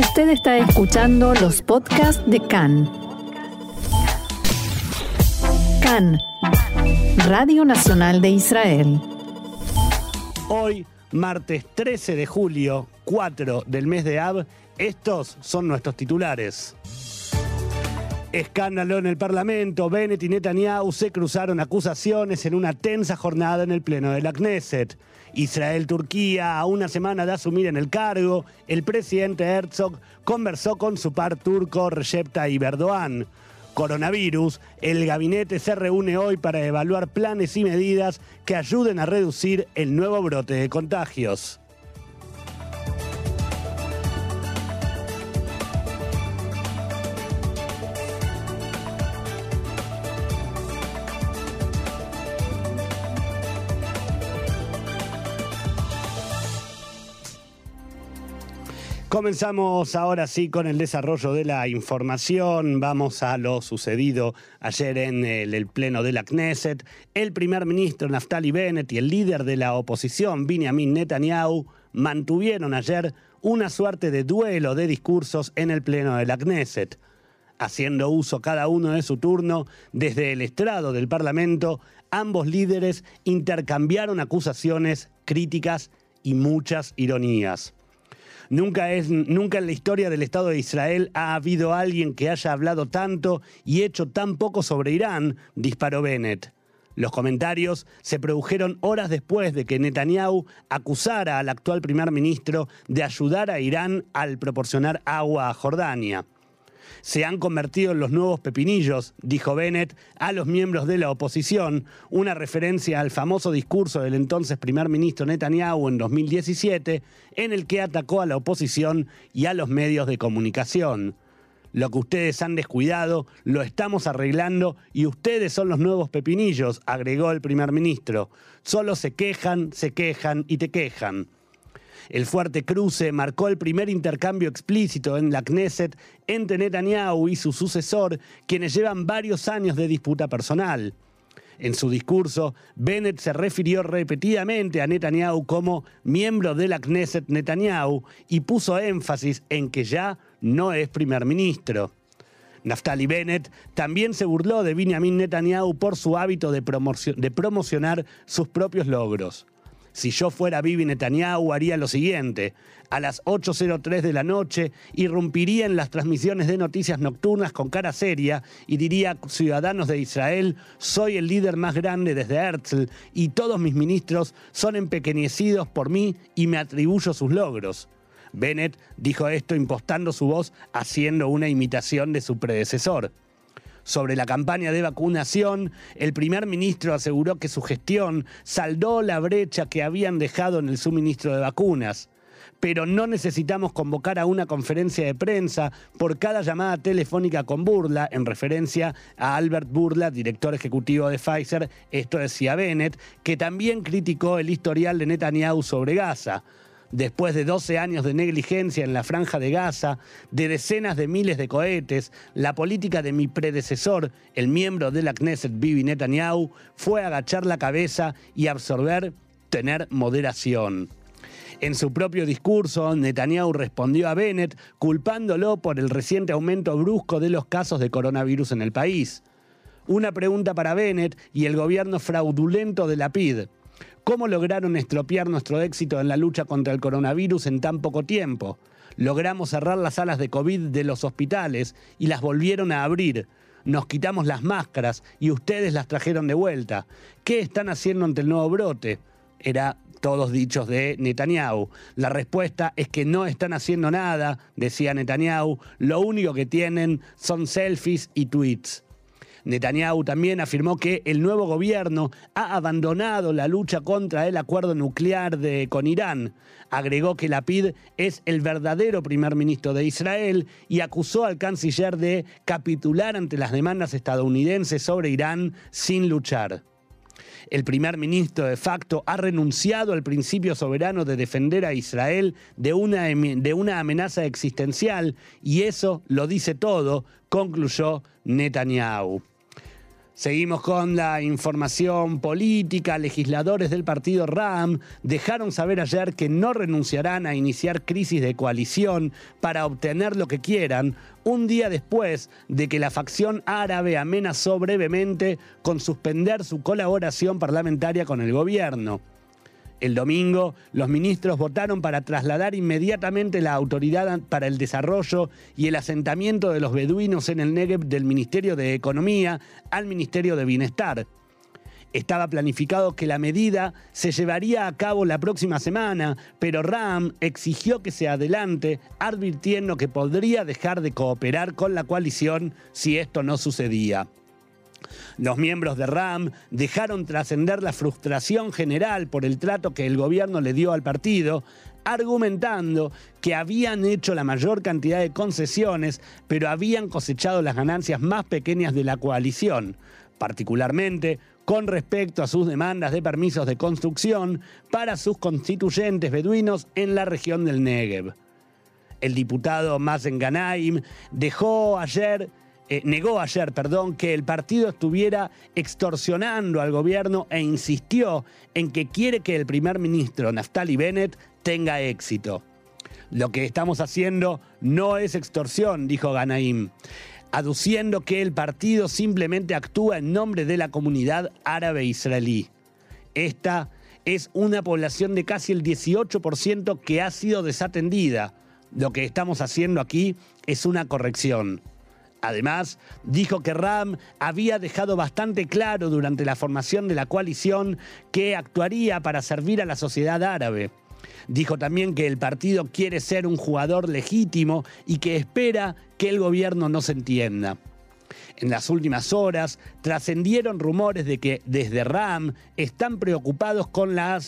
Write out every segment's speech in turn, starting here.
Usted está escuchando los podcasts de CAN. CAN, Radio Nacional de Israel. Hoy, martes 13 de julio, 4 del mes de Ab, estos son nuestros titulares. Escándalo en el Parlamento. Bennett y Netanyahu se cruzaron acusaciones en una tensa jornada en el Pleno de la Knesset. Israel-Turquía, a una semana de asumir en el cargo, el presidente Herzog conversó con su par turco Recep Tayyip Erdogan. Coronavirus, el gabinete se reúne hoy para evaluar planes y medidas que ayuden a reducir el nuevo brote de contagios. Comenzamos ahora sí con el desarrollo de la información. Vamos a lo sucedido ayer en el, pleno de la Knesset. El primer ministro Naftali Bennett y el líder de la oposición, Benjamin Netanyahu, mantuvieron ayer una suerte de duelo de discursos en el pleno de la Knesset. Haciendo uso cada uno de su turno desde el estrado del Parlamento, ambos líderes intercambiaron acusaciones, críticas y muchas ironías. Nunca, es, nunca en la historia del Estado de Israel ha habido alguien que haya hablado tanto y hecho tan poco sobre Irán, disparó Bennett. Los comentarios se produjeron horas después de que Netanyahu acusara al actual primer ministro de ayudar a Irán al proporcionar agua a Jordania se han convertido en los nuevos pepinillos, dijo Bennett a los miembros de la oposición, una referencia al famoso discurso del entonces primer ministro Netanyahu en 2017, en el que atacó a la oposición y a los medios de comunicación. Lo que ustedes han descuidado, lo estamos arreglando y ustedes son los nuevos pepinillos, agregó el primer ministro. Solo se quejan, se quejan y te quejan. El fuerte cruce marcó el primer intercambio explícito en la Knesset entre Netanyahu y su sucesor, quienes llevan varios años de disputa personal. En su discurso, Bennett se refirió repetidamente a Netanyahu como miembro de la Knesset Netanyahu y puso énfasis en que ya no es primer ministro. Naftali Bennett también se burló de Benjamin Netanyahu por su hábito de, de promocionar sus propios logros. Si yo fuera Bibi Netanyahu, haría lo siguiente. A las 8.03 de la noche, irrumpiría en las transmisiones de noticias nocturnas con cara seria y diría, ciudadanos de Israel, soy el líder más grande desde Herzl y todos mis ministros son empequeñecidos por mí y me atribuyo sus logros. Bennett dijo esto impostando su voz haciendo una imitación de su predecesor sobre la campaña de vacunación, el primer ministro aseguró que su gestión saldó la brecha que habían dejado en el suministro de vacunas. Pero no necesitamos convocar a una conferencia de prensa por cada llamada telefónica con Burla, en referencia a Albert Burla, director ejecutivo de Pfizer, esto decía Bennett, que también criticó el historial de Netanyahu sobre Gaza después de 12 años de negligencia en la franja de Gaza, de decenas de miles de cohetes, la política de mi predecesor, el miembro de la Knesset Bibi Netanyahu, fue agachar la cabeza y absorber, tener moderación. En su propio discurso, Netanyahu respondió a Bennett culpándolo por el reciente aumento brusco de los casos de coronavirus en el país. Una pregunta para Bennett y el gobierno fraudulento de la PID. ¿Cómo lograron estropear nuestro éxito en la lucha contra el coronavirus en tan poco tiempo? Logramos cerrar las salas de COVID de los hospitales y las volvieron a abrir. Nos quitamos las máscaras y ustedes las trajeron de vuelta. ¿Qué están haciendo ante el nuevo brote? Era todos dichos de Netanyahu. La respuesta es que no están haciendo nada, decía Netanyahu. Lo único que tienen son selfies y tweets. Netanyahu también afirmó que el nuevo gobierno ha abandonado la lucha contra el acuerdo nuclear de, con Irán. Agregó que Lapid es el verdadero primer ministro de Israel y acusó al canciller de capitular ante las demandas estadounidenses sobre Irán sin luchar. El primer ministro de facto ha renunciado al principio soberano de defender a Israel de una, de una amenaza existencial y eso lo dice todo, concluyó Netanyahu. Seguimos con la información política. Legisladores del partido RAM dejaron saber ayer que no renunciarán a iniciar crisis de coalición para obtener lo que quieran, un día después de que la facción árabe amenazó brevemente con suspender su colaboración parlamentaria con el gobierno. El domingo, los ministros votaron para trasladar inmediatamente la autoridad para el desarrollo y el asentamiento de los beduinos en el Negev del Ministerio de Economía al Ministerio de Bienestar. Estaba planificado que la medida se llevaría a cabo la próxima semana, pero Ram exigió que se adelante, advirtiendo que podría dejar de cooperar con la coalición si esto no sucedía. Los miembros de RAM dejaron trascender la frustración general por el trato que el gobierno le dio al partido, argumentando que habían hecho la mayor cantidad de concesiones, pero habían cosechado las ganancias más pequeñas de la coalición, particularmente con respecto a sus demandas de permisos de construcción para sus constituyentes beduinos en la región del Negev. El diputado Mazen Ganaim dejó ayer eh, negó ayer, perdón, que el partido estuviera extorsionando al gobierno e insistió en que quiere que el primer ministro Naftali Bennett tenga éxito. Lo que estamos haciendo no es extorsión, dijo Ganaim, aduciendo que el partido simplemente actúa en nombre de la comunidad árabe israelí. Esta es una población de casi el 18% que ha sido desatendida. Lo que estamos haciendo aquí es una corrección. Además, dijo que Ram había dejado bastante claro durante la formación de la coalición que actuaría para servir a la sociedad árabe. Dijo también que el partido quiere ser un jugador legítimo y que espera que el gobierno no se entienda. En las últimas horas trascendieron rumores de que desde RAM están preocupados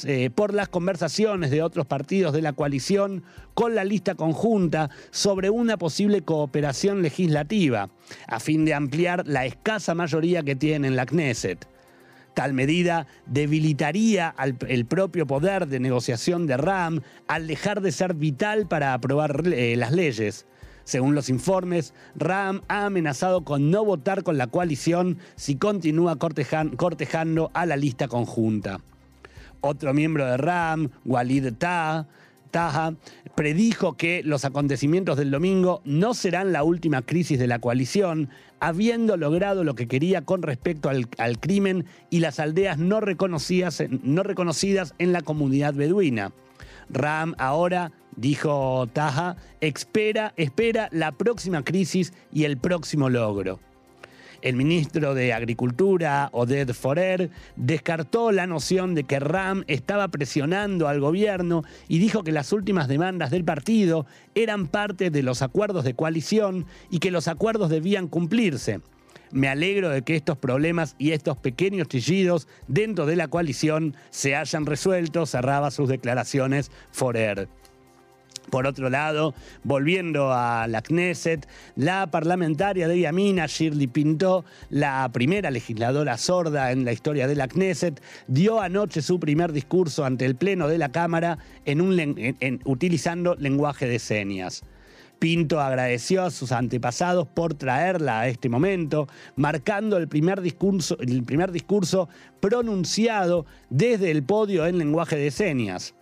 eh, por las conversaciones de otros partidos de la coalición con la lista conjunta sobre una posible cooperación legislativa, a fin de ampliar la escasa mayoría que tiene en la Knesset. Tal medida debilitaría el propio poder de negociación de RAM al dejar de ser vital para aprobar eh, las leyes. Según los informes, Ram ha amenazado con no votar con la coalición si continúa cortejando a la lista conjunta. Otro miembro de Ram, Walid Taha, predijo que los acontecimientos del domingo no serán la última crisis de la coalición, habiendo logrado lo que quería con respecto al, crimen y las aldeas no reconocidas en la comunidad beduina. Ram ahora, dijo Taja, espera, espera la próxima crisis y el próximo logro. El ministro de Agricultura, Oded Forer, descartó la noción de que Ram estaba presionando al gobierno y dijo que las últimas demandas del partido eran parte de los acuerdos de coalición y que los acuerdos debían cumplirse. Me alegro de que estos problemas y estos pequeños chillidos dentro de la coalición se hayan resuelto, cerraba sus declaraciones Forer. Por otro lado, volviendo a la Knesset, la parlamentaria de Yamina, Shirley Pinto, la primera legisladora sorda en la historia de la Knesset, dio anoche su primer discurso ante el Pleno de la Cámara en utilizando lenguaje de señas. Pinto agradeció a sus antepasados por traerla a este momento, marcando el primer discurso, el primer discurso pronunciado desde el podio en lenguaje de señas.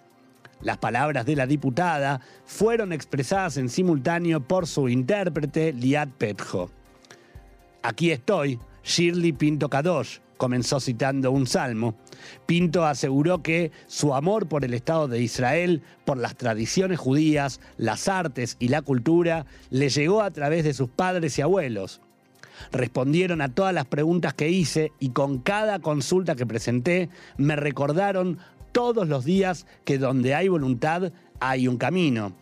Las palabras de la diputada fueron expresadas en simultáneo por su intérprete, Liat Petjo. Aquí estoy, Shirley Pinto Kadosh, comenzó citando un salmo. Pinto aseguró que su amor por el Estado de Israel, por las tradiciones judías, las artes y la cultura, le llegó a través de sus padres y abuelos. Respondieron a todas las preguntas que hice y con cada consulta que presenté me recordaron todos los días que donde hay voluntad hay un camino.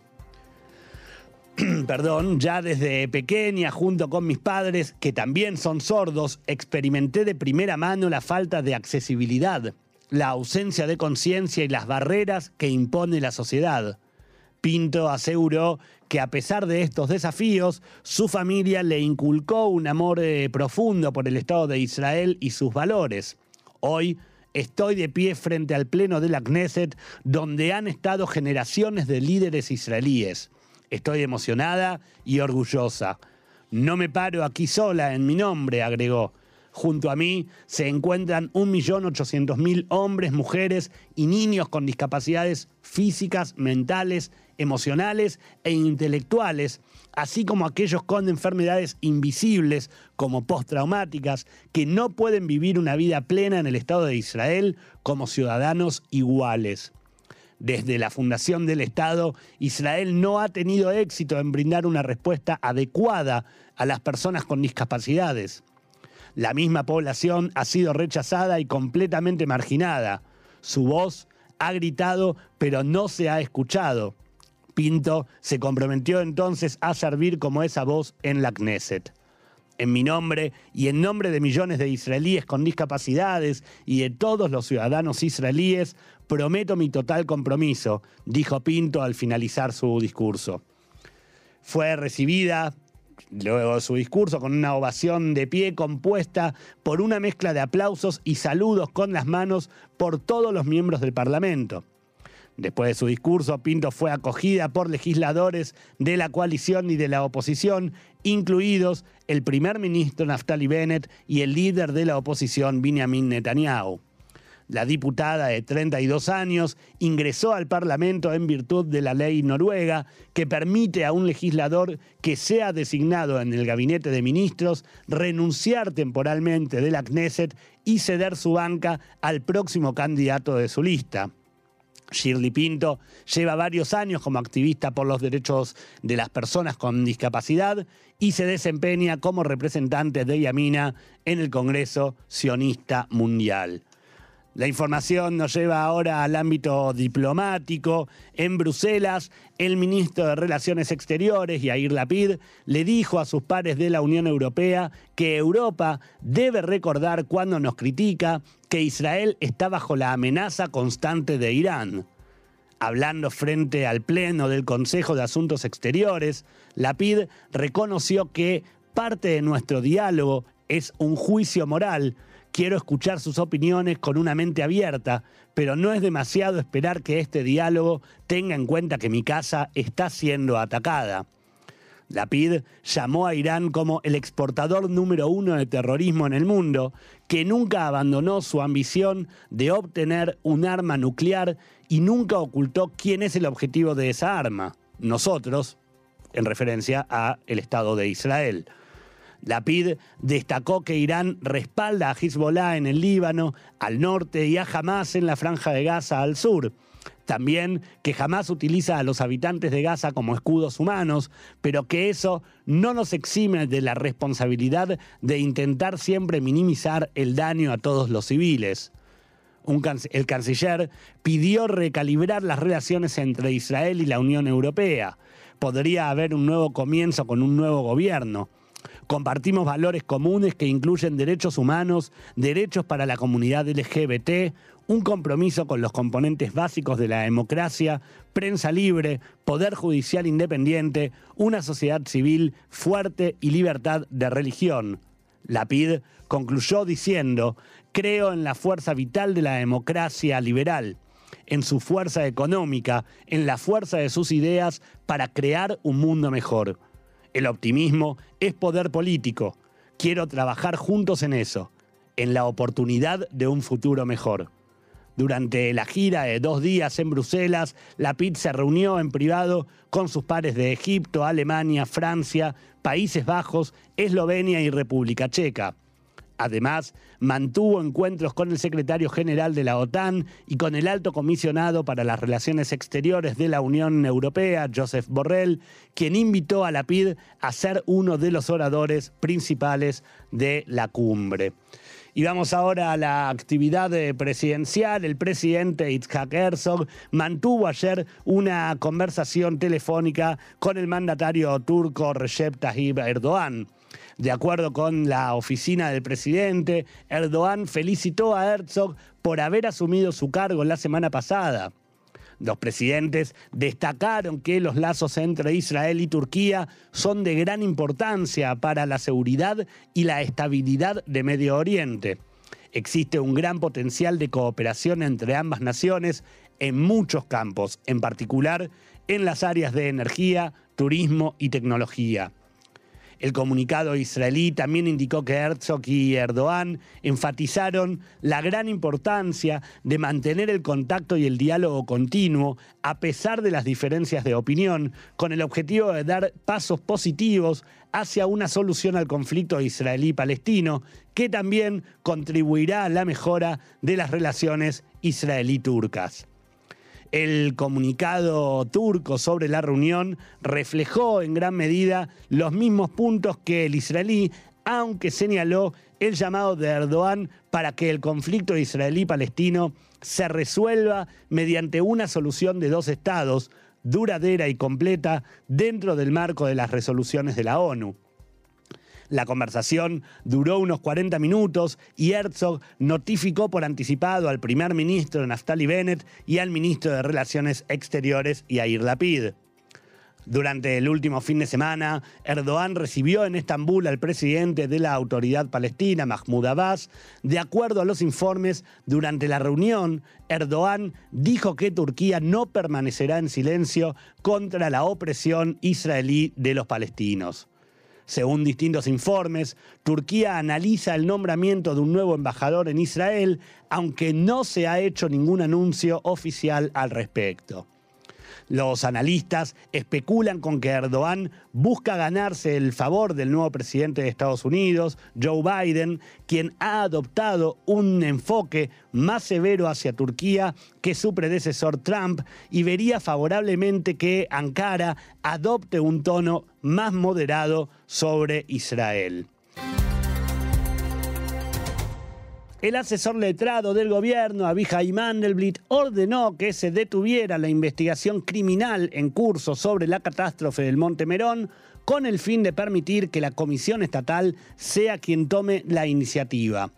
perdón, ya desde pequeña, junto con mis padres, que también son sordos, experimenté de primera mano la falta de accesibilidad, la ausencia de conciencia y las barreras que impone la sociedad. Pinto aseguró que a pesar de estos desafíos, su familia le inculcó un amor eh, profundo por el Estado de Israel y sus valores. Hoy estoy de pie frente al Pleno de la Knesset, donde han estado generaciones de líderes israelíes. Estoy emocionada y orgullosa. No me paro aquí sola en mi nombre, agregó. Junto a mí se encuentran 1.800.000 hombres, mujeres y niños con discapacidades físicas, mentales, emocionales e intelectuales, así como aquellos con enfermedades invisibles como postraumáticas que no pueden vivir una vida plena en el Estado de Israel como ciudadanos iguales. Desde la fundación del Estado, Israel no ha tenido éxito en brindar una respuesta adecuada a las personas con discapacidades. La misma población ha sido rechazada y completamente marginada. Su voz ha gritado, pero no se ha escuchado. Pinto se comprometió entonces a servir como esa voz en la Knesset en mi nombre y en nombre de millones de israelíes con discapacidades y de todos los ciudadanos israelíes, prometo mi total compromiso, dijo Pinto al finalizar su discurso. Fue recibida luego su discurso con una ovación de pie compuesta por una mezcla de aplausos y saludos con las manos por todos los miembros del Parlamento. Después de su discurso, Pinto fue acogida por legisladores de la coalición y de la oposición, incluidos el primer ministro Naftali Bennett y el líder de la oposición Benjamin Netanyahu. La diputada de 32 años ingresó al Parlamento en virtud de la ley noruega que permite a un legislador que sea designado en el gabinete de ministros renunciar temporalmente de la Knesset y ceder su banca al próximo candidato de su lista. Shirley Pinto lleva varios años como activista por los derechos de las personas con discapacidad y se desempeña como representante de Yamina en el Congreso Sionista Mundial. La información nos lleva ahora al ámbito diplomático. En Bruselas, el ministro de Relaciones Exteriores, Yair Lapid, le dijo a sus pares de la Unión Europea que Europa debe recordar cuando nos critica que Israel está bajo la amenaza constante de Irán. Hablando frente al Pleno del Consejo de Asuntos Exteriores, Lapid reconoció que parte de nuestro diálogo es un juicio moral Quiero escuchar sus opiniones con una mente abierta, pero no es demasiado esperar que este diálogo tenga en cuenta que mi casa está siendo atacada. La PID llamó a Irán como el exportador número uno de terrorismo en el mundo, que nunca abandonó su ambición de obtener un arma nuclear y nunca ocultó quién es el objetivo de esa arma. Nosotros, en referencia a el Estado de Israel. La PID destacó que Irán respalda a Hezbollah en el Líbano, al norte, y a Hamas en la franja de Gaza al sur. También que Hamas utiliza a los habitantes de Gaza como escudos humanos, pero que eso no nos exime de la responsabilidad de intentar siempre minimizar el daño a todos los civiles. el canciller pidió recalibrar las relaciones entre Israel y la Unión Europea. Podría haber un nuevo comienzo con un nuevo gobierno. Compartimos valores comunes que incluyen derechos humanos, derechos para la comunidad LGBT, un compromiso con los componentes básicos de la democracia, prensa libre, poder judicial independiente, una sociedad civil fuerte y libertad de religión. La PID concluyó diciendo, creo en la fuerza vital de la democracia liberal, en su fuerza económica, en la fuerza de sus ideas para crear un mundo mejor. El optimismo es poder político. Quiero trabajar juntos en eso, en la oportunidad de un futuro mejor. Durante la gira de dos días en Bruselas, la PIT se reunió en privado con sus pares de Egipto, Alemania, Francia, Países Bajos, Eslovenia y República Checa. Además, mantuvo encuentros con el secretario general de la OTAN y con el alto comisionado para las relaciones exteriores de la Unión Europea, Joseph Borrell, quien invitó a la PID a ser uno de los oradores principales de la cumbre. Y vamos ahora a la actividad presidencial. El presidente Itzhak Herzog mantuvo ayer una conversación telefónica con el mandatario turco Recep Tayyip Erdogan. De acuerdo con la oficina del presidente, Erdogan felicitó a Herzog por haber asumido su cargo la semana pasada. Los presidentes destacaron que los lazos entre Israel y Turquía son de gran importancia para la seguridad y la estabilidad de Medio Oriente. Existe un gran potencial de cooperación entre ambas naciones en muchos campos, en particular en las áreas de energía, turismo y tecnología. El comunicado israelí también indicó que Herzog y Erdogan enfatizaron la gran importancia de mantener el contacto y el diálogo continuo a pesar de las diferencias de opinión, con el objetivo de dar pasos positivos hacia una solución al conflicto israelí-palestino, que también contribuirá a la mejora de las relaciones israelí-turcas. El comunicado turco sobre la reunión reflejó en gran medida los mismos puntos que el israelí, aunque señaló el llamado de Erdogan para que el conflicto israelí-palestino se resuelva mediante una solución de dos estados, duradera y completa, dentro del marco de las resoluciones de la ONU. La conversación duró unos 40 minutos y Herzog notificó por anticipado al primer ministro Naftali Bennett y al ministro de Relaciones Exteriores Yair Lapid. Durante el último fin de semana, Erdogan recibió en Estambul al presidente de la autoridad palestina, Mahmoud Abbas. De acuerdo a los informes, durante la reunión, Erdogan dijo que Turquía no permanecerá en silencio contra la opresión israelí de los palestinos. Según distintos informes, Turquía analiza el nombramiento de un nuevo embajador en Israel, aunque no se ha hecho ningún anuncio oficial al respecto. Los analistas especulan con que Erdogan busca ganarse el favor del nuevo presidente de Estados Unidos, Joe Biden, quien ha adoptado un enfoque más severo hacia Turquía que su predecesor Trump y vería favorablemente que Ankara adopte un tono más moderado sobre Israel. El asesor letrado del gobierno, Abihai Mandelblit, ordenó que se detuviera la investigación criminal en curso sobre la catástrofe del Monte Merón con el fin de permitir que la Comisión Estatal sea quien tome la iniciativa.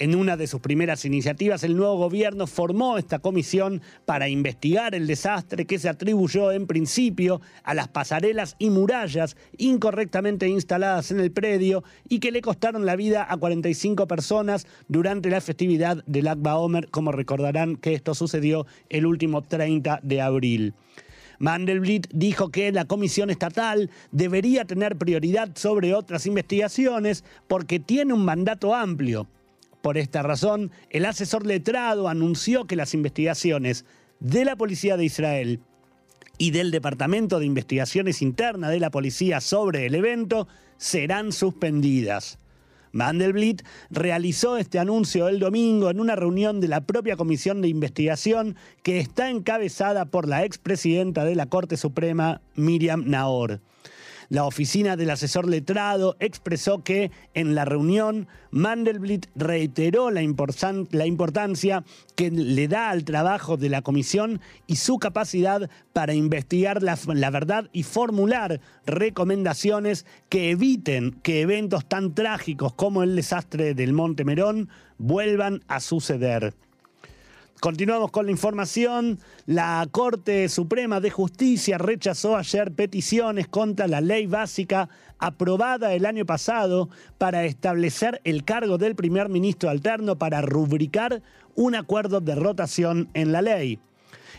En una de sus primeras iniciativas, el nuevo gobierno formó esta comisión para investigar el desastre que se atribuyó en principio a las pasarelas y murallas incorrectamente instaladas en el predio y que le costaron la vida a 45 personas durante la festividad del Akba Omer, como recordarán que esto sucedió el último 30 de abril. Mandelblit dijo que la Comisión Estatal debería tener prioridad sobre otras investigaciones porque tiene un mandato amplio por esta razón, el asesor letrado anunció que las investigaciones de la Policía de Israel y del Departamento de Investigaciones Internas de la Policía sobre el evento serán suspendidas. Mandelblit realizó este anuncio el domingo en una reunión de la propia Comisión de Investigación que está encabezada por la expresidenta de la Corte Suprema, Miriam Naor. La oficina del asesor letrado expresó que en la reunión Mandelblit reiteró la, importancia que le da al trabajo de la comisión y su capacidad para investigar la, verdad y formular recomendaciones que eviten que eventos tan trágicos como el desastre del Monte Merón vuelvan a suceder. Continuamos con la información. La Corte Suprema de Justicia rechazó ayer peticiones contra la ley básica aprobada el año pasado para establecer el cargo del primer ministro alterno para rubricar un acuerdo de rotación en la ley.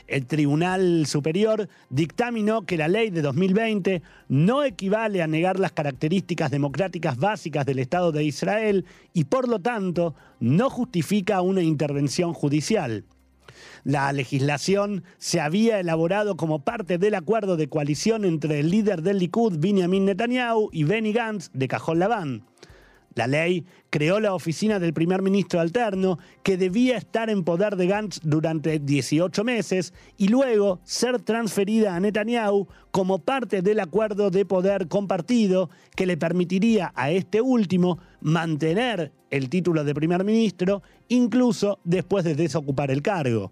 El Tribunal Superior dictaminó que la ley de 2020 no equivale a negar las características democráticas básicas del Estado de Israel y por lo tanto no justifica una intervención judicial. La legislación se había elaborado como parte del acuerdo de coalición entre el líder del Likud, Benjamin Netanyahu, y Benny Gantz, de Cajón Labán. La ley creó la oficina del primer ministro alterno, que debía estar en poder de Gantz durante 18 meses y luego ser transferida a Netanyahu como parte del acuerdo de poder compartido que le permitiría a este último mantener el título de primer ministro incluso después de desocupar el cargo.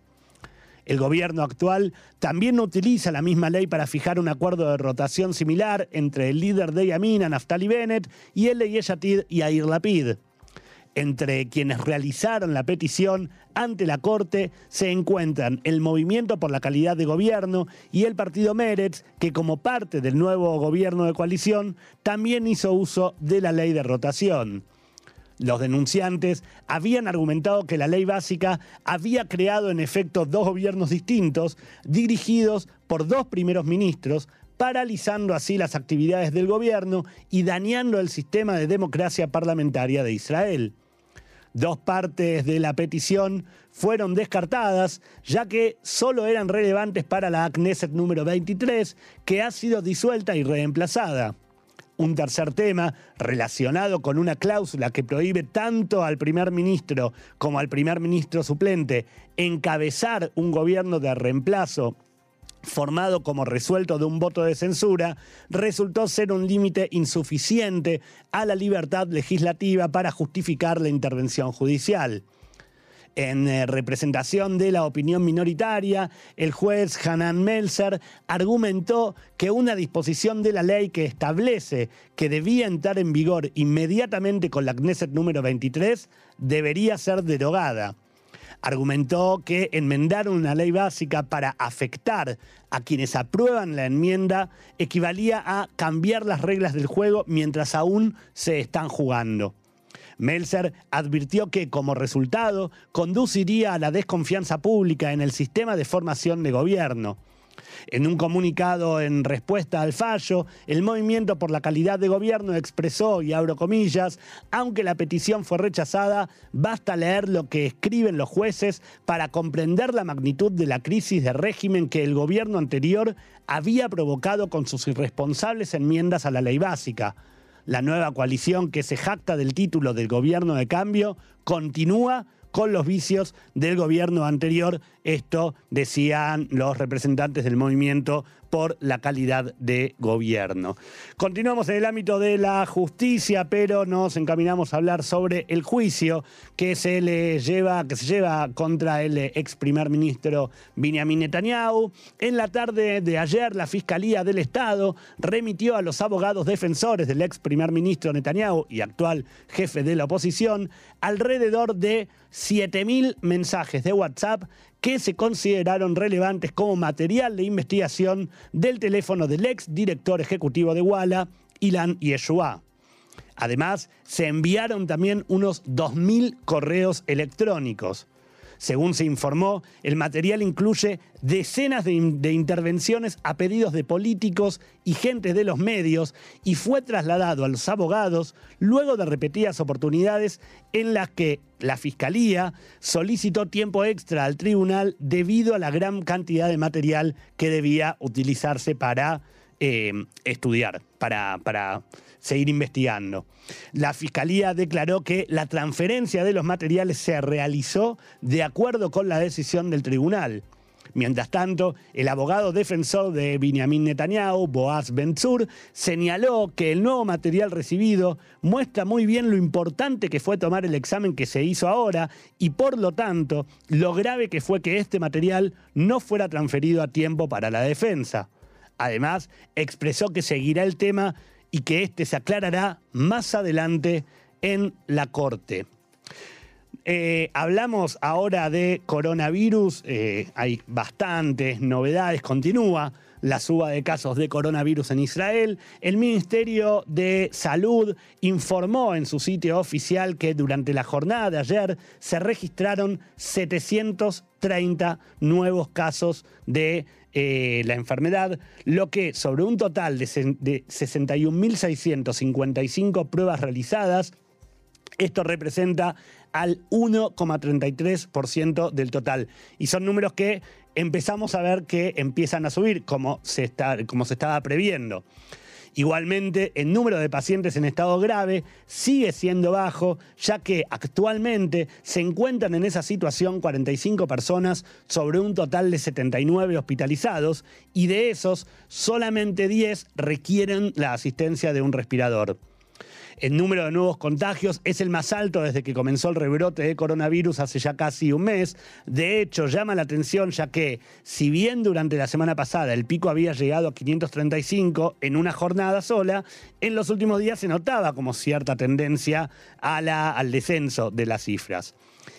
El gobierno actual también utiliza la misma ley para fijar un acuerdo de rotación similar entre el líder de Yamina, Naftali Bennett, y el de Yeshatid, Yair Lapid. Entre quienes realizaron la petición ante la Corte se encuentran el Movimiento por la Calidad de Gobierno y el Partido Meretz, que como parte del nuevo gobierno de coalición también hizo uso de la ley de rotación. Los denunciantes habían argumentado que la ley básica había creado en efecto dos gobiernos distintos, dirigidos por dos primeros ministros, paralizando así las actividades del gobierno y dañando el sistema de democracia parlamentaria de Israel. Dos partes de la petición fueron descartadas, ya que solo eran relevantes para la Knesset número 23, que ha sido disuelta y reemplazada. Un tercer tema, relacionado con una cláusula que prohíbe tanto al primer ministro como al primer ministro suplente encabezar un gobierno de reemplazo formado como resuelto de un voto de censura, resultó ser un límite insuficiente a la libertad legislativa para justificar la intervención judicial. En eh, representación de la opinión minoritaria, el juez Hanan Melzer argumentó que una disposición de la ley que establece que debía entrar en vigor inmediatamente con la Knesset número 23 debería ser derogada argumentó que enmendar una ley básica para afectar a quienes aprueban la enmienda equivalía a cambiar las reglas del juego mientras aún se están jugando. Melzer advirtió que como resultado conduciría a la desconfianza pública en el sistema de formación de gobierno. En un comunicado en respuesta al fallo, el Movimiento por la Calidad de Gobierno expresó, y abro comillas, aunque la petición fue rechazada, basta leer lo que escriben los jueces para comprender la magnitud de la crisis de régimen que el gobierno anterior había provocado con sus irresponsables enmiendas a la ley básica. La nueva coalición que se jacta del título del gobierno de cambio continúa con los vicios del gobierno anterior. Esto decían los representantes del movimiento por la calidad de gobierno. Continuamos en el ámbito de la justicia, pero nos encaminamos a hablar sobre el juicio que se le lleva, que se lleva contra el ex primer ministro Benjamin Netanyahu. En la tarde de ayer, la Fiscalía del Estado remitió a los abogados defensores del ex primer ministro Netanyahu y actual jefe de la oposición alrededor de 7.000 mensajes de WhatsApp que se consideraron relevantes como material de investigación del teléfono del ex director ejecutivo de Walla, Ilan Yeshua. Además, se enviaron también unos 2.000 correos electrónicos. Según se informó, el material incluye decenas de, intervenciones a pedidos de políticos y gente de los medios y fue trasladado a los abogados luego de repetidas oportunidades en las que la Fiscalía solicitó tiempo extra al tribunal debido a la gran cantidad de material que debía utilizarse para eh, estudiar, para, para seguir investigando. La Fiscalía declaró que la transferencia de los materiales se realizó de acuerdo con la decisión del tribunal. Mientras tanto, el abogado defensor de Benjamin Netanyahu, Boaz Benzur, señaló que el nuevo material recibido muestra muy bien lo importante que fue tomar el examen que se hizo ahora y por lo tanto lo grave que fue que este material no fuera transferido a tiempo para la defensa. Además, expresó que seguirá el tema y que este se aclarará más adelante en la Corte. Eh, hablamos ahora de coronavirus, eh, hay bastantes novedades, continúa la suba de casos de coronavirus en Israel. El Ministerio de Salud informó en su sitio oficial que durante la jornada de ayer se registraron 730 nuevos casos de eh, la enfermedad, lo que sobre un total de, de 61.655 pruebas realizadas, esto representa al 1,33% del total. Y son números que empezamos a ver que empiezan a subir, como se, está, como se estaba previendo. Igualmente, el número de pacientes en estado grave sigue siendo bajo, ya que actualmente se encuentran en esa situación 45 personas sobre un total de 79 hospitalizados y de esos solamente 10 requieren la asistencia de un respirador. El número de nuevos contagios es el más alto desde que comenzó el rebrote de coronavirus hace ya casi un mes. De hecho, llama la atención ya que, si bien durante la semana pasada el pico había llegado a 535 en una jornada sola, en los últimos días se notaba como cierta tendencia al descenso de las cifras.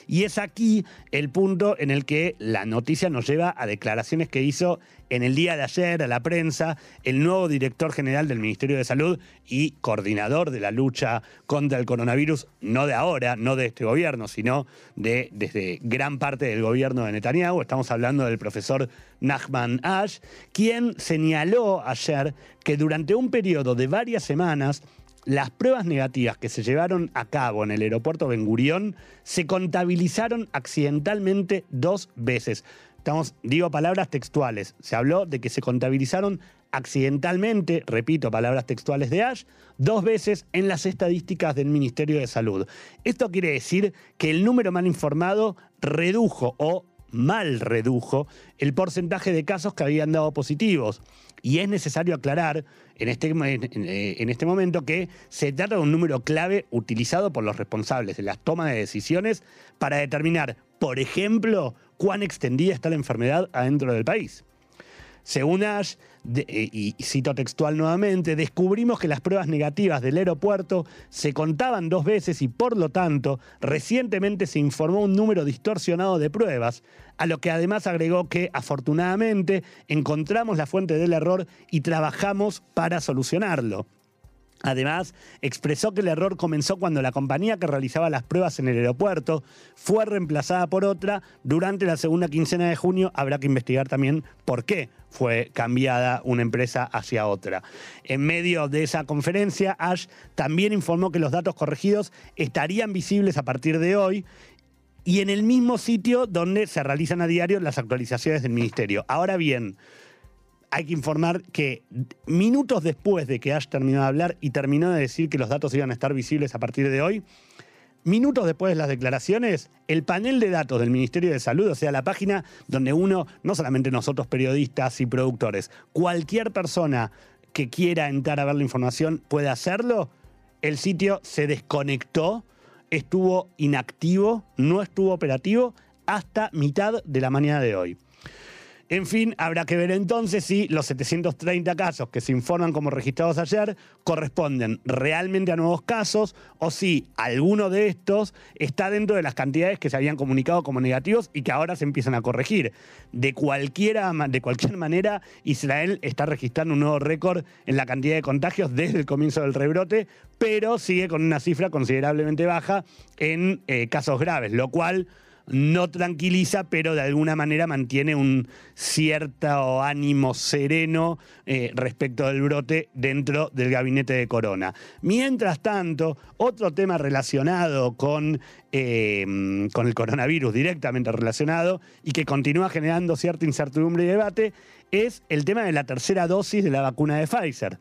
Y es aquí el punto en el que la noticia nos lleva a declaraciones que hizo en el día de ayer a la prensa el nuevo director general del Ministerio de Salud y coordinador de la lucha contra el coronavirus, no de ahora, no de este gobierno, sino de desde gran parte del gobierno de Netanyahu. Estamos hablando del profesor Nachman Ash, quien señaló ayer que durante un periodo de varias semanas las pruebas negativas que se llevaron a cabo en el aeropuerto Ben Gurión se contabilizaron accidentalmente dos veces. Estamos, digo palabras textuales. Se habló de que se contabilizaron accidentalmente, repito, palabras textuales de Ash, dos veces en las estadísticas del Ministerio de Salud. Esto quiere decir que el número mal informado redujo o mal redujo el porcentaje de casos que habían dado positivos. Y es necesario aclarar en este, eh, en, este momento que se trata de un número clave utilizado por los responsables de las tomas de decisiones para determinar, por ejemplo, cuán extendida está la enfermedad adentro del país. Según Ash, eh, y cito textual nuevamente, descubrimos que las pruebas negativas del aeropuerto se contaban dos veces y por lo tanto recientemente se informó un número distorsionado de pruebas, a lo que además agregó que afortunadamente encontramos la fuente del error y trabajamos para solucionarlo. Además, expresó que el error comenzó cuando la compañía que realizaba las pruebas en el aeropuerto fue reemplazada por otra durante la segunda quincena de junio. Habrá que investigar también por qué fue cambiada una empresa hacia otra. En medio de esa conferencia, Ash también informó que los datos corregidos estarían visibles a partir de hoy y en el mismo sitio donde se realizan a diario las actualizaciones del ministerio. Ahora bien, hay que informar que minutos después de que Ash terminó de hablar y terminó de decir que los datos iban a estar visibles a partir de hoy, minutos después de las declaraciones, el panel de datos del Ministerio de Salud, o sea, la página donde uno, no solamente nosotros periodistas y productores, cualquier persona que quiera entrar a ver la información puede hacerlo, el sitio se desconectó, estuvo inactivo, no estuvo operativo hasta mitad de la mañana de hoy. En fin, habrá que ver entonces si los 730 casos que se informan como registrados ayer corresponden realmente a nuevos casos o si alguno de estos está dentro de las cantidades que se habían comunicado como negativos y que ahora se empiezan a corregir. De, cualquiera, de cualquier manera, Israel está registrando un nuevo récord en la cantidad de contagios desde el comienzo del rebrote, pero sigue con una cifra considerablemente baja en eh, casos graves, lo cual no tranquiliza, pero de alguna manera mantiene un cierto ánimo sereno eh, respecto del brote dentro del gabinete de Corona. Mientras tanto, otro tema relacionado con, eh, con el coronavirus, directamente relacionado, y que continúa generando cierta incertidumbre y debate, es el tema de la tercera dosis de la vacuna de Pfizer.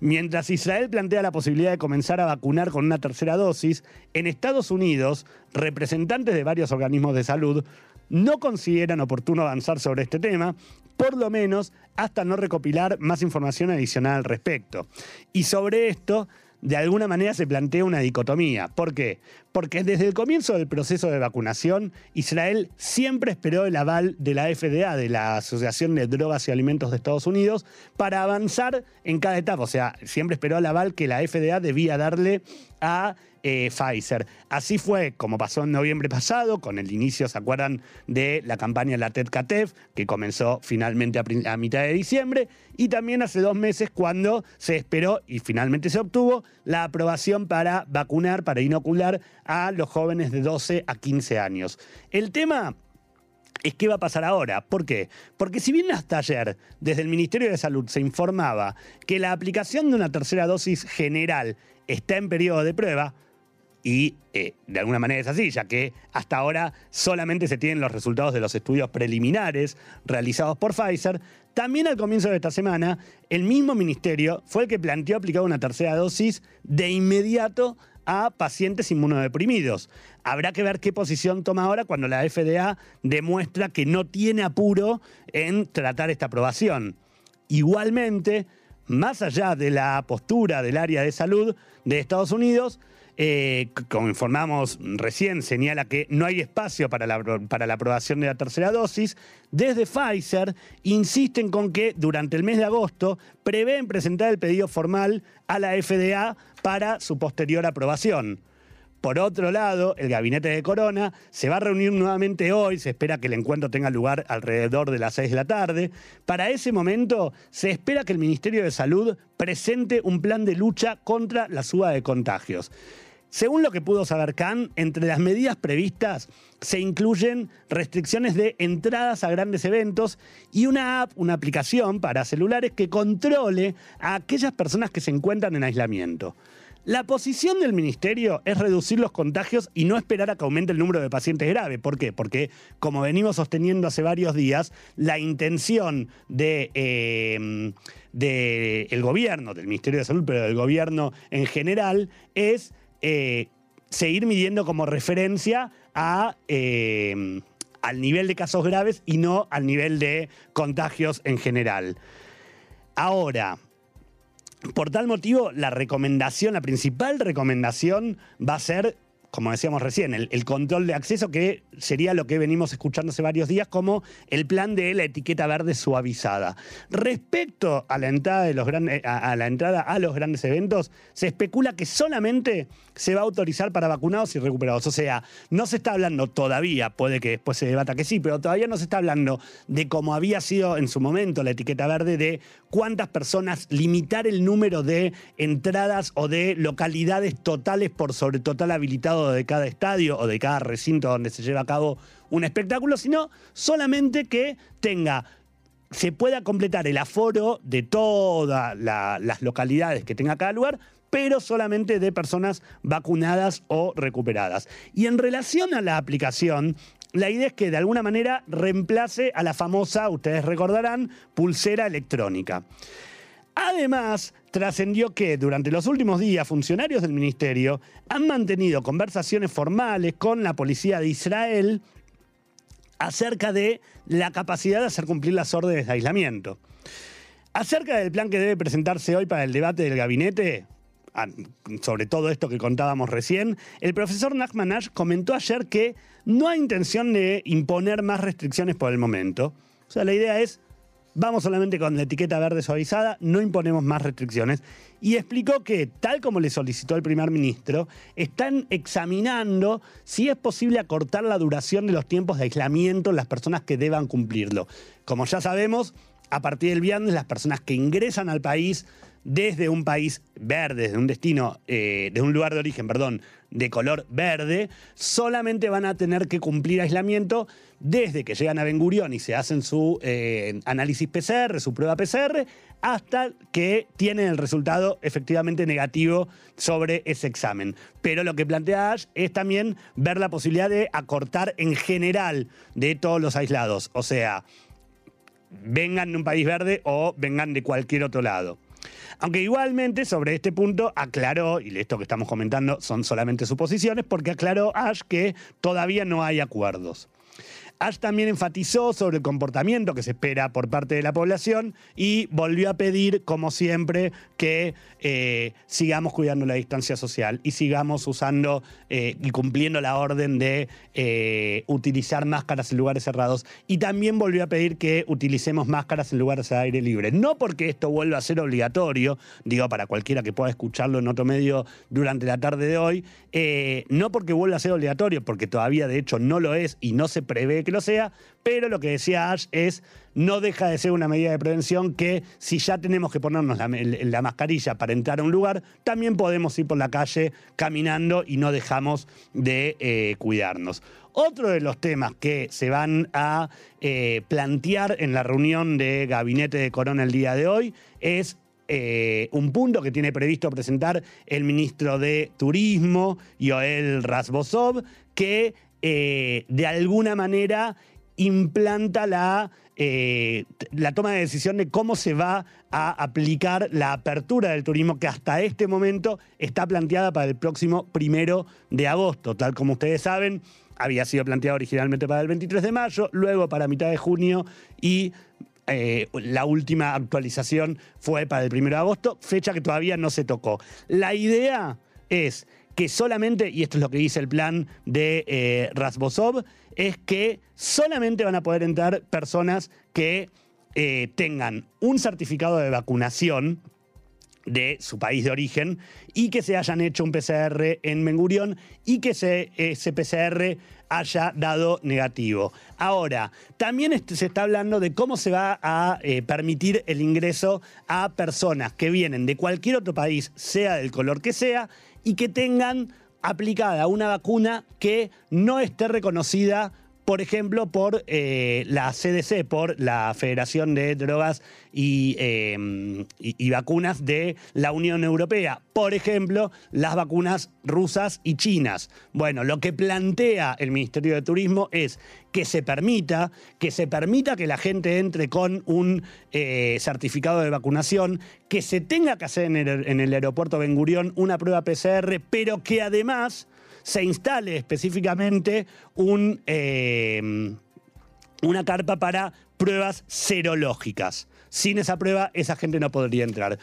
Mientras Israel plantea la posibilidad de comenzar a vacunar con una tercera dosis, en Estados Unidos, representantes de varios organismos de salud no consideran oportuno avanzar sobre este tema, por lo menos hasta no recopilar más información adicional al respecto. Y sobre esto, de alguna manera se plantea una dicotomía. ¿Por qué? Porque desde el comienzo del proceso de vacunación, Israel siempre esperó el aval de la FDA, de la Asociación de Drogas y Alimentos de Estados Unidos, para avanzar en cada etapa. O sea, siempre esperó el aval que la FDA debía darle a eh, Pfizer. Así fue como pasó en noviembre pasado, con el inicio, ¿se acuerdan?, de la campaña La TED-CATEF, que comenzó finalmente a, mitad de diciembre, y también hace dos meses cuando se esperó y finalmente se obtuvo la aprobación para vacunar, para inocular a los jóvenes de 12 a 15 años. El tema es qué va a pasar ahora. ¿Por qué? Porque si bien hasta ayer desde el Ministerio de Salud se informaba que la aplicación de una tercera dosis general está en periodo de prueba, y eh, de alguna manera es así, ya que hasta ahora solamente se tienen los resultados de los estudios preliminares realizados por Pfizer. También al comienzo de esta semana, el mismo ministerio fue el que planteó aplicar una tercera dosis de inmediato a pacientes inmunodeprimidos. Habrá que ver qué posición toma ahora cuando la FDA demuestra que no tiene apuro en tratar esta aprobación. Igualmente, más allá de la postura del área de salud de Estados Unidos, eh, como informamos recién, señala que no hay espacio para la, para la aprobación de la tercera dosis. Desde Pfizer insisten con que durante el mes de agosto prevén presentar el pedido formal a la FDA para su posterior aprobación. Por otro lado, el gabinete de Corona se va a reunir nuevamente hoy, se espera que el encuentro tenga lugar alrededor de las 6 de la tarde. Para ese momento, se espera que el Ministerio de Salud presente un plan de lucha contra la suba de contagios. Según lo que pudo saber Khan, entre las medidas previstas se incluyen restricciones de entradas a grandes eventos y una app, una aplicación para celulares que controle a aquellas personas que se encuentran en aislamiento. La posición del ministerio es reducir los contagios y no esperar a que aumente el número de pacientes graves. ¿Por qué? Porque, como venimos sosteniendo hace varios días, la intención de, eh, del gobierno, del Ministerio de Salud, pero del gobierno en general, es eh, seguir midiendo como referencia a, eh, al nivel de casos graves y no al nivel de contagios en general. Ahora, por tal motivo, la recomendación, la principal recomendación va a ser como decíamos recién, el, control de acceso, que sería lo que venimos escuchando hace varios días como el plan de la etiqueta verde suavizada. Respecto a la entrada, de los grandes, a, la entrada a los grandes eventos, se especula que solamente se va a autorizar para vacunados y recuperados. O sea, no se está hablando todavía, puede que después se debata que sí, pero todavía no se está hablando de cómo había sido en su momento la etiqueta verde de cuántas personas, limitar el número de entradas o de localidades totales por sobre total habilitado de cada estadio o de cada recinto donde se lleva a cabo un espectáculo, sino solamente que tenga se pueda completar el aforo de todas las localidades que tenga cada lugar, pero solamente de personas vacunadas o recuperadas. Y en relación a la aplicación, la idea es que de alguna manera reemplace a la famosa, ustedes recordarán, pulsera electrónica. Además, trascendió que durante los últimos días funcionarios del ministerio han mantenido conversaciones formales con la policía de Israel acerca de la capacidad de hacer cumplir las órdenes de aislamiento. Acerca del plan que debe presentarse hoy para el debate del gabinete, sobre todo esto que contábamos recién, el profesor Nachman Ash comentó ayer que no hay intención de imponer más restricciones por el momento. O sea, la idea es, vamos solamente con la etiqueta verde suavizada, no imponemos más restricciones. Y explicó que, tal como le solicitó el primer ministro, están examinando si es posible acortar la duración de los tiempos de aislamiento en las personas que deban cumplirlo. Como ya sabemos, a partir del viernes, las personas que ingresan al país desde un país verde, desde un destino, eh, de un lugar de origen, perdón, de color verde, solamente van a tener que cumplir aislamiento desde que llegan a Ben Gurión y se hacen su eh, análisis PCR, su prueba PCR, hasta que tienen el resultado efectivamente negativo sobre ese examen. Pero lo que plantea Ash es también ver la posibilidad de acortar en general de todos los aislados, o sea, vengan de un país verde o vengan de cualquier otro lado. Aunque igualmente sobre este punto aclaró, y esto que estamos comentando son solamente suposiciones, porque aclaró Ash que todavía no hay acuerdos. Ash también enfatizó sobre el comportamiento que se espera por parte de la población y volvió a pedir, como siempre, que eh, sigamos cuidando la distancia social y sigamos usando eh, y cumpliendo la orden de eh, utilizar máscaras en lugares cerrados. Y también volvió a pedir que utilicemos máscaras en lugares de aire libre. No porque esto vuelva a ser obligatorio, digo para cualquiera que pueda escucharlo en otro medio durante la tarde de hoy, no porque vuelva a ser obligatorio, porque todavía de hecho no lo es y no se prevé que lo sea, pero lo que decía Ash es, no deja de ser una medida de prevención que si ya tenemos que ponernos la, mascarilla para entrar a un lugar, también podemos ir por la calle caminando y no dejamos de eh, cuidarnos. Otro de los temas que se van a eh, plantear en la reunión de gabinete de Corona el día de hoy es eh, un punto que tiene previsto presentar el ministro de Turismo, Yoel Rasbosov, que eh, de alguna manera implanta la, eh, la toma de decisión de cómo se va a aplicar la apertura del turismo que hasta este momento está planteada para el próximo primero de agosto. Tal como ustedes saben, había sido planteado originalmente para el 23 de mayo, luego para mitad de junio y eh, la última actualización fue para el primero de agosto, fecha que todavía no se tocó. La idea es que solamente, y esto es lo que dice el plan de eh, Rasbosov, es que solamente van a poder entrar personas que eh, tengan un certificado de vacunación de su país de origen y que se hayan hecho un PCR en Mengurión y que ese PCR haya dado negativo. Ahora, también se está hablando de cómo se va a eh, permitir el ingreso a personas que vienen de cualquier otro país, sea del color que sea, y que tengan aplicada una vacuna que no esté reconocida por ejemplo, por eh, la CDC, por la Federación de Drogas em, y, Vacunas de la Unión Europea. Por ejemplo, las vacunas rusas y chinas. Bueno, lo que plantea el Ministerio de Turismo es que se permita, que se permita que la gente entre con un eh, certificado de vacunación, que se tenga que hacer en el, en el aeropuerto Ben Gurión una prueba PCR, pero que además se instale específicamente un, eh, una carpa para pruebas serológicas. Sin esa prueba, esa gente no podría entrar.